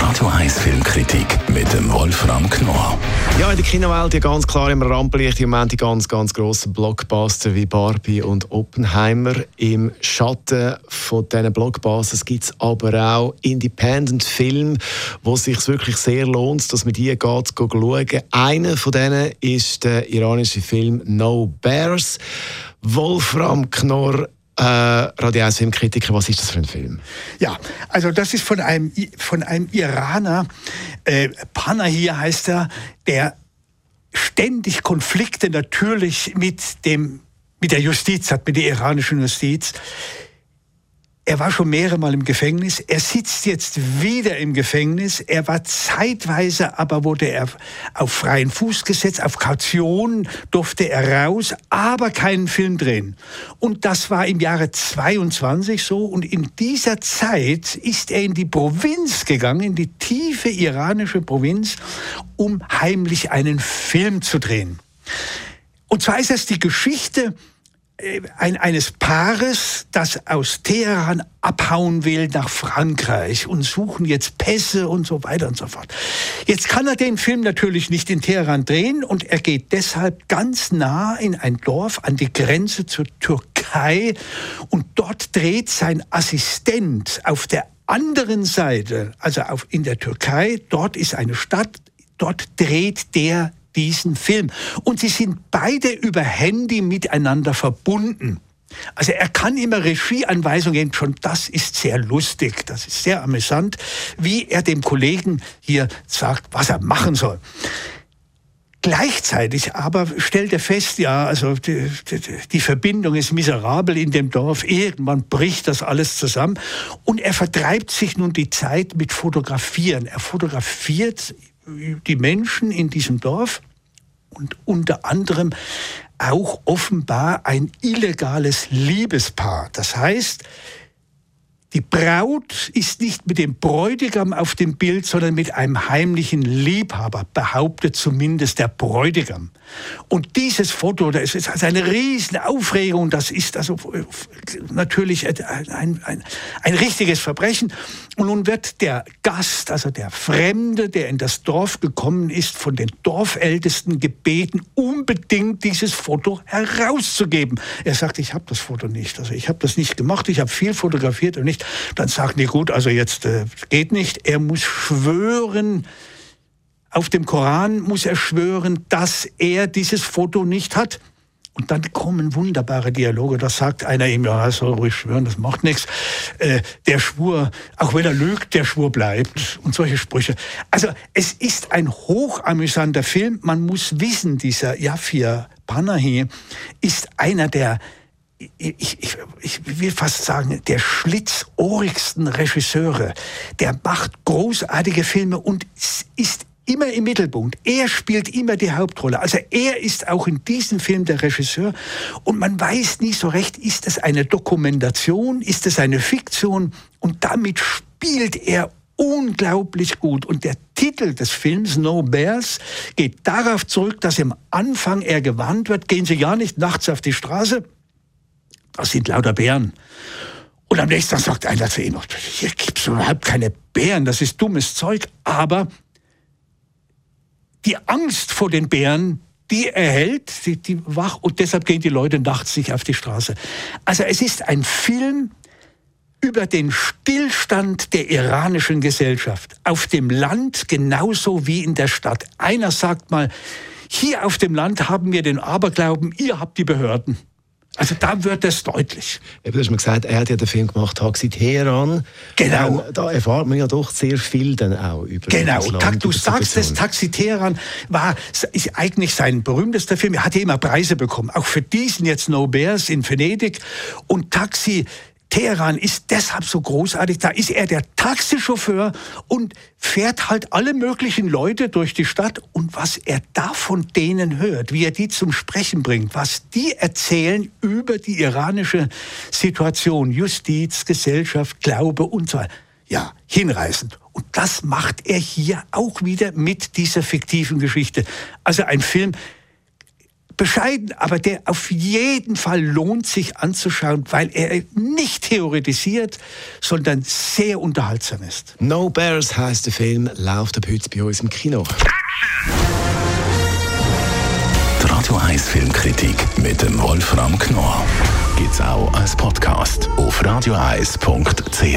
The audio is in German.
Radio 1 Filmkritik mit dem Wolfram Knorr. Ja, in der Kinowelt ja ganz klar im Rampenlicht im Moment die ganz, ganz grossen Blockbuster wie Barbie und Oppenheimer. Im Schatten von diesen Blockbusters gibt es aber auch Independent-Filme, wo es sich wirklich sehr lohnt, dass man die geht, schauen. Einer von denen ist der iranische Film No Bears. Wolfram Knorr, äh, Radio 1 Filmkritiker, was ist das für ein Film? Ja, also das ist von einem, von einem Iraner, äh, Panahi heißt er, der ständig Konflikte natürlich mit, dem, mit der Justiz hat, mit der iranischen Justiz. Er war schon mehrere Mal im Gefängnis. Er sitzt jetzt wieder im Gefängnis. Er war zeitweise, aber wurde er auf freien Fuß gesetzt. Auf Kaution durfte er raus, aber keinen Film drehen. Und das war im Jahre 22 so. Und in dieser Zeit ist er in die Provinz gegangen, in die tiefe iranische Provinz, um heimlich einen Film zu drehen. Und zwar ist das die Geschichte ein, eines Paares, das aus Teheran abhauen will nach Frankreich und suchen jetzt Pässe und so weiter und so fort. Jetzt kann er den Film natürlich nicht in Teheran drehen und er geht deshalb ganz nah in ein Dorf an die Grenze zur Türkei und dort dreht sein Assistent auf der anderen Seite, also auf, in der Türkei, dort ist eine Stadt, dort dreht der diesen Film. Und sie sind beide über Handy miteinander verbunden. Also er kann immer Regieanweisungen geben, schon das ist sehr lustig, das ist sehr amüsant, wie er dem Kollegen hier sagt, was er machen soll. Gleichzeitig aber stellt er fest, ja, also die, die, die, Verbindung ist miserabel in dem Dorf. Irgendwann bricht das alles zusammen. Und er vertreibt sich nun die Zeit mit Fotografieren. Er fotografiert die Menschen in diesem Dorf und unter anderem auch offenbar ein illegales Liebespaar. Das heißt, die Braut ist nicht mit dem Bräutigam auf dem Bild, sondern mit einem heimlichen Liebhaber, behauptet zumindest der Bräutigam. Und dieses Foto, das ist also eine riesen Aufregung, das ist also natürlich ein, ein, ein richtiges Verbrechen. Und nun wird der Gast, also der Fremde, der in das Dorf gekommen ist, von den Dorfältesten gebeten, unbedingt dieses Foto herauszugeben. Er sagt, ich habe das Foto nicht, also ich habe das nicht gemacht, ich habe viel fotografiert und nicht dann sagen die, gut, also jetzt äh, geht nicht. Er muss schwören, auf dem Koran muss er schwören, dass er dieses Foto nicht hat. Und dann kommen wunderbare Dialoge. Da sagt einer ihm, ja, soll ruhig schwören, das macht nichts. Äh, der Schwur, auch wenn er lügt, der Schwur bleibt. Und solche Sprüche. Also es ist ein hochamüsanter Film. Man muss wissen, dieser Yafir Panahi ist einer der ich, ich, ich will fast sagen, der schlitzohrigsten Regisseure. Der macht großartige Filme und ist immer im Mittelpunkt. Er spielt immer die Hauptrolle. Also er ist auch in diesem Film der Regisseur. Und man weiß nie so recht, ist es eine Dokumentation, ist es eine Fiktion? Und damit spielt er unglaublich gut. Und der Titel des Films No Bears geht darauf zurück, dass im Anfang er gewarnt wird, gehen Sie ja nicht nachts auf die Straße, das sind lauter Bären. Und am nächsten Tag sagt einer zu ihm, hier gibt es überhaupt keine Bären, das ist dummes Zeug. Aber die Angst vor den Bären, die erhält die, die wach und deshalb gehen die Leute nachts nicht auf die Straße. Also es ist ein Film über den Stillstand der iranischen Gesellschaft. Auf dem Land genauso wie in der Stadt. Einer sagt mal, hier auf dem Land haben wir den Aberglauben, ihr habt die Behörden. Also da wird es deutlich. Eben, du hast mir gesagt, er hat ja den Film gemacht, Taxi Teheran. Genau. Ähm, da erfahrt man ja doch sehr viel dann auch über Genau. Das Land, du sagst es, Taxi Teheran war ist eigentlich sein berühmtester Film. Er hat ja immer Preise bekommen. Auch für diesen jetzt No Bears in Venedig. Und Taxi Teheran ist deshalb so großartig. Da ist er der Taxichauffeur und fährt halt alle möglichen Leute durch die Stadt. Und was er da von denen hört, wie er die zum Sprechen bringt, was die erzählen über die iranische Situation, Justiz, Gesellschaft, Glaube und so weiter. Ja, hinreißend. Und das macht er hier auch wieder mit dieser fiktiven Geschichte. Also ein Film, bescheiden, aber der auf jeden Fall lohnt sich anzuschauen, weil er nicht theoretisiert, sondern sehr unterhaltsam ist. No Bears heißt der Film, läuft ab heute bei uns im Kino. Die Radio 1 Filmkritik mit dem Wolfram Knorr gibt's auch als Podcast auf radioeis.ch.